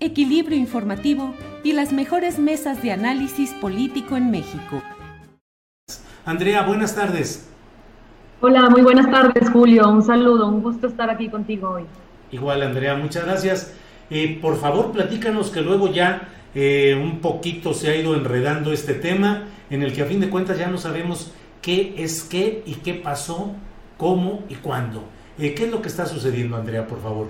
equilibrio informativo y las mejores mesas de análisis político en México. Andrea, buenas tardes. Hola, muy buenas tardes, Julio. Un saludo, un gusto estar aquí contigo hoy. Igual, Andrea, muchas gracias. Eh, por favor, platícanos que luego ya eh, un poquito se ha ido enredando este tema, en el que a fin de cuentas ya no sabemos qué es qué y qué pasó, cómo y cuándo. Eh, ¿Qué es lo que está sucediendo, Andrea, por favor?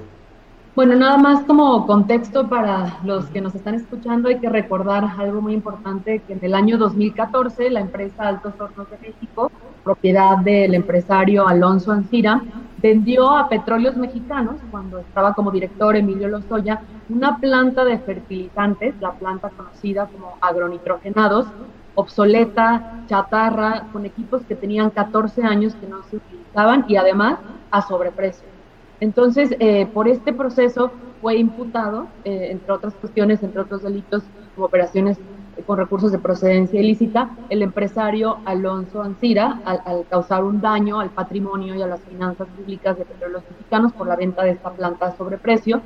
Bueno, nada más como contexto para los que nos están escuchando, hay que recordar algo muy importante, que en el año 2014 la empresa Altos Hornos de México, propiedad del empresario Alonso Ancira, vendió a Petróleos Mexicanos, cuando estaba como director Emilio Lozoya, una planta de fertilizantes, la planta conocida como agronitrogenados, obsoleta, chatarra, con equipos que tenían 14 años que no se utilizaban y además a sobreprecio. Entonces, eh, por este proceso fue imputado, eh, entre otras cuestiones, entre otros delitos, como operaciones con recursos de procedencia ilícita, el empresario Alonso Ancira, al, causar un daño al patrimonio y a las finanzas públicas de petróleos mexicanos por la venta de esta planta a sobreprecio.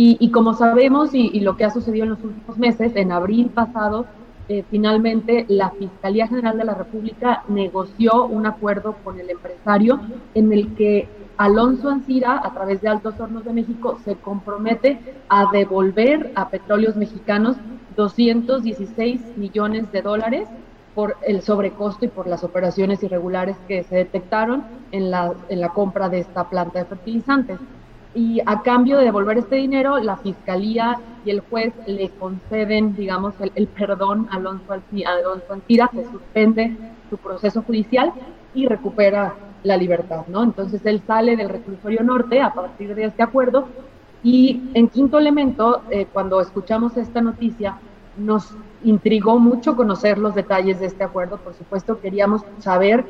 Y, como sabemos, y, y, lo que ha sucedido en los últimos meses, en abril pasado, eh, finalmente la Fiscalía General de la República negoció un acuerdo con el empresario en el que Alonso Ancira, a través de Altos Hornos de México, se compromete a devolver a petróleos mexicanos 216 millones de dólares por el sobrecosto y por las operaciones irregulares que se detectaron en en la compra de esta planta de fertilizantes. Y a cambio de devolver este dinero, la fiscalía y el juez le conceden, digamos, el, perdón a Alonso, Alonso Ancira, se suspende su proceso judicial y recupera la libertad, ¿no? Entonces él sale del reclusorio norte a partir de este acuerdo y en quinto elemento, eh, cuando escuchamos esta noticia, nos intrigó mucho conocer los detalles de este acuerdo, por supuesto queríamos saber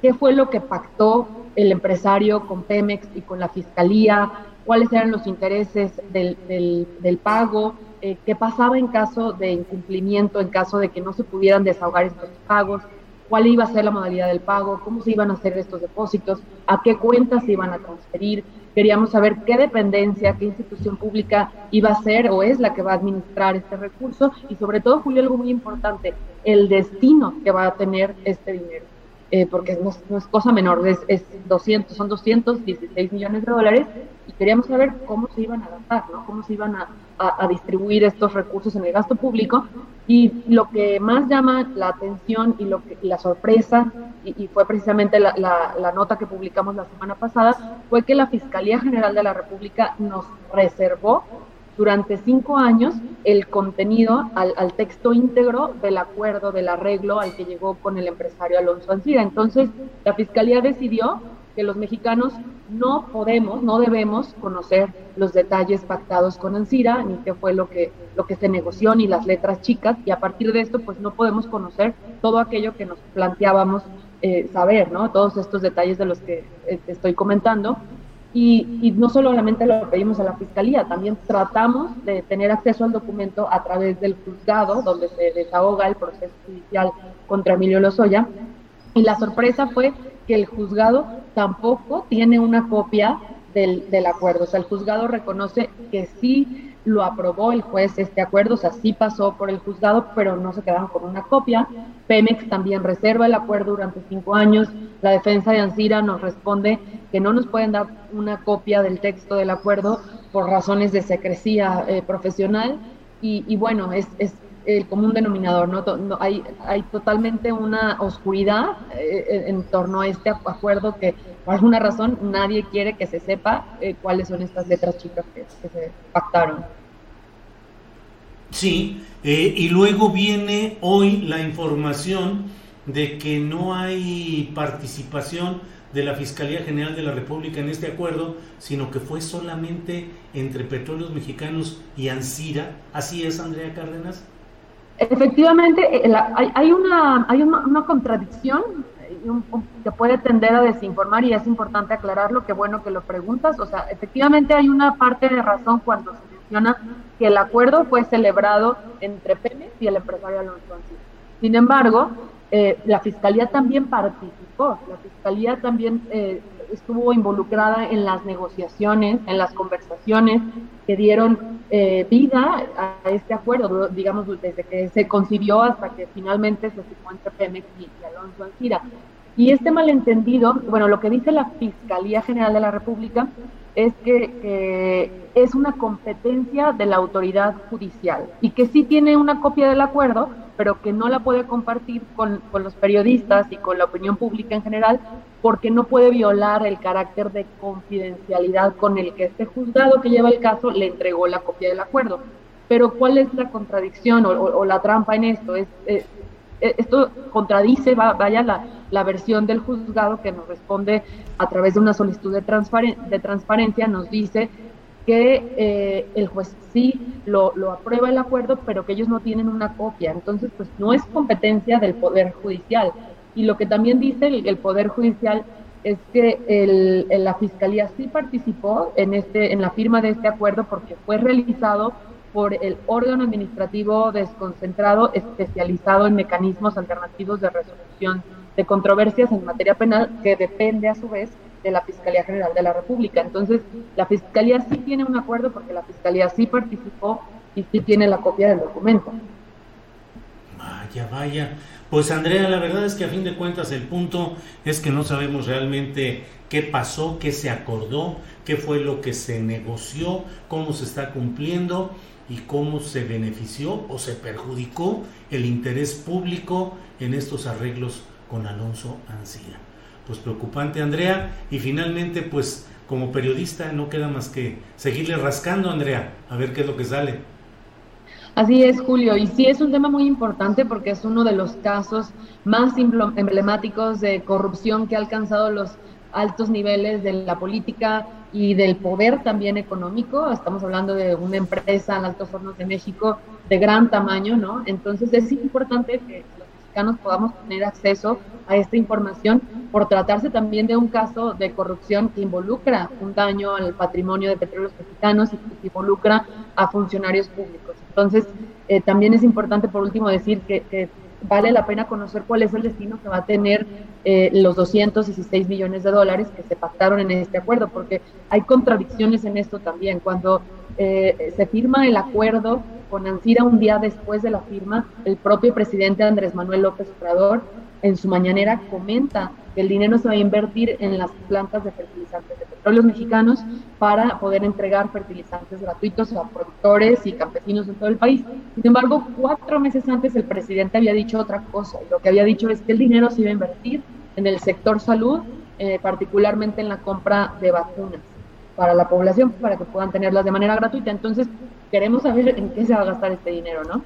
qué fue lo que pactó el empresario con Pemex y con la fiscalía, cuáles eran los intereses del, del, pago, eh, qué pasaba en caso de incumplimiento, en caso de que no se pudieran desahogar estos pagos, cuál iba a ser la modalidad del pago, cómo se iban a hacer estos depósitos, a qué cuentas se iban a transferir. Queríamos saber qué dependencia, qué institución pública iba a ser o es la que va a administrar este recurso y sobre todo, Julio, algo muy importante, el destino que va a tener este dinero. Eh, porque no, es cosa menor, es, es 200, son 216 millones de dólares y queríamos saber cómo se iban a gastar, ¿no? cómo se iban a, a, distribuir estos recursos en el gasto público. Y lo que más llama la atención y, lo que, la sorpresa, y, fue precisamente la, la, nota que publicamos la semana pasada, fue que la Fiscalía General de la República nos reservó durante cinco años el contenido al, al, texto íntegro del acuerdo, del arreglo al que llegó con el empresario Alonso Ancira. Entonces, la Fiscalía decidió que los mexicanos no podemos, no debemos conocer los detalles pactados con Ancira, ni qué fue lo que, lo que se negoció, ni las letras chicas, y a partir de esto, pues no podemos conocer todo aquello que nos planteábamos eh, saber, ¿no? Todos estos detalles de los que eh, estoy comentando. Y, y, no solamente lo pedimos a la Fiscalía, también tratamos de tener acceso al documento a través del juzgado, donde se desahoga el proceso judicial contra Emilio Lozoya. Y la sorpresa fue que el juzgado tampoco tiene una copia del, acuerdo. O sea, el juzgado reconoce que sí lo aprobó el juez este acuerdo, o sea, sí pasó por el juzgado, pero no se quedaron con una copia. Pemex también reserva el acuerdo durante cinco años. La defensa de Ansira nos responde que no nos pueden dar una copia del texto del acuerdo por razones de secrecía eh, profesional. Y, bueno, es, es, el común denominador, ¿no? hay, hay totalmente una oscuridad eh, en torno a este acuerdo que por alguna razón nadie quiere que se sepa eh, cuáles son estas letras chicas que, se pactaron. Sí, y luego viene hoy la información de que no hay participación de la Fiscalía General de la República en este acuerdo, sino que fue solamente entre Petróleos Mexicanos y Ansira. ¿Así es, Andrea Cárdenas? Efectivamente, eh, hay, una, hay una contradicción que puede tender a desinformar y es importante aclararlo, qué bueno que lo preguntas. O sea, efectivamente hay una parte de razón cuando se menciona que el acuerdo fue celebrado entre Pemex y el empresario Alonso Sin embargo, eh, la Fiscalía también participó, la Fiscalía también eh, estuvo involucrada en las negociaciones, en las conversaciones que dieron eh, vida a este acuerdo, digamos, desde que se concibió hasta que finalmente se firmó entre Pemex y, Alonso Ancira. Y este malentendido, bueno, lo que dice la Fiscalía General de la República es que es una competencia de la autoridad judicial y que sí tiene una copia del acuerdo, pero que no la puede compartir con, con, los periodistas y con la opinión pública en general, porque no puede violar el carácter de confidencialidad con el que este juzgado que lleva el caso le entregó la copia del acuerdo. Pero ¿cuál es la contradicción o, la trampa en esto? Es, esto contradice, vaya, la, la, versión del juzgado que nos responde a través de una solicitud de, de transparencia, nos dice que eh, el juez sí lo, lo, aprueba el acuerdo, pero que ellos no tienen una copia. Entonces, pues no es competencia del Poder Judicial. Y lo que también dice el, Poder Judicial es que el, la Fiscalía sí participó en, este, en la firma de este acuerdo porque fue realizado por el órgano administrativo desconcentrado especializado en mecanismos alternativos de resolución de controversias en materia penal, que depende a su vez de la Fiscalía General de la República. Entonces, la Fiscalía sí tiene un acuerdo porque la Fiscalía sí participó y sí tiene la copia del documento. Vaya, vaya. Pues Andrea, la verdad es que a fin de cuentas el punto es que no sabemos realmente qué pasó, qué se acordó, qué fue lo que se negoció, cómo se está cumpliendo y cómo se benefició o se perjudicó el interés público en estos arreglos con Alonso Ancira pues preocupante, Andrea. Y finalmente, pues como periodista no queda más que seguirle rascando, Andrea, a ver qué es lo que sale. Así es, Julio, y sí es un tema muy importante porque es uno de los casos más emblemáticos de corrupción que ha alcanzado los altos niveles de la política y del poder también económico. Estamos hablando de una empresa, Altos Hornos de México, de gran tamaño, ¿no? Entonces es importante que mexicanos podamos tener acceso a esta información por tratarse también de un caso de corrupción que involucra un daño al patrimonio de petróleos mexicanos y que involucra a funcionarios públicos. Entonces, eh, también es importante, por último, decir que, vale la pena conocer cuál es el destino que va a tener eh, los 216 millones de dólares que se pactaron en este acuerdo, porque hay contradicciones en esto también. Cuando eh, se firma el acuerdo con Ancira un día después de la firma, el propio presidente Andrés Manuel López Obrador en su mañanera comenta que el dinero se va a invertir en las plantas de fertilizantes de petróleos mexicanos para poder entregar fertilizantes gratuitos a productores y campesinos en todo el país. Sin embargo, cuatro meses antes el presidente había dicho otra cosa. lo que había dicho es que el dinero se iba a invertir en el sector salud, eh, particularmente en la compra de vacunas para la población para que puedan tenerlas de manera gratuita. Entonces, queremos saber en qué se va a gastar este dinero, ¿no?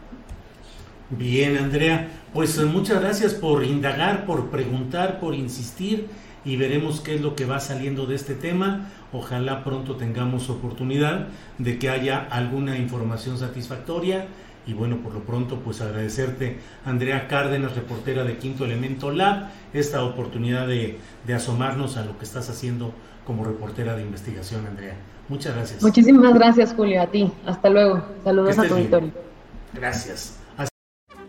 Bien, Andrea, pues eh, muchas gracias por indagar, por preguntar, por insistir y veremos qué es lo que va saliendo de este tema. Ojalá pronto tengamos oportunidad de que haya alguna información satisfactoria. Y bueno, por lo pronto, pues agradecerte, Andrea Cárdenas, reportera de Quinto Elemento Lab, esta oportunidad de, de asomarnos a lo que estás haciendo como reportera de investigación, Andrea. Muchas gracias. Muchísimas gracias, Julio, a ti. Hasta luego. Saludos a tu auditorio. Gracias.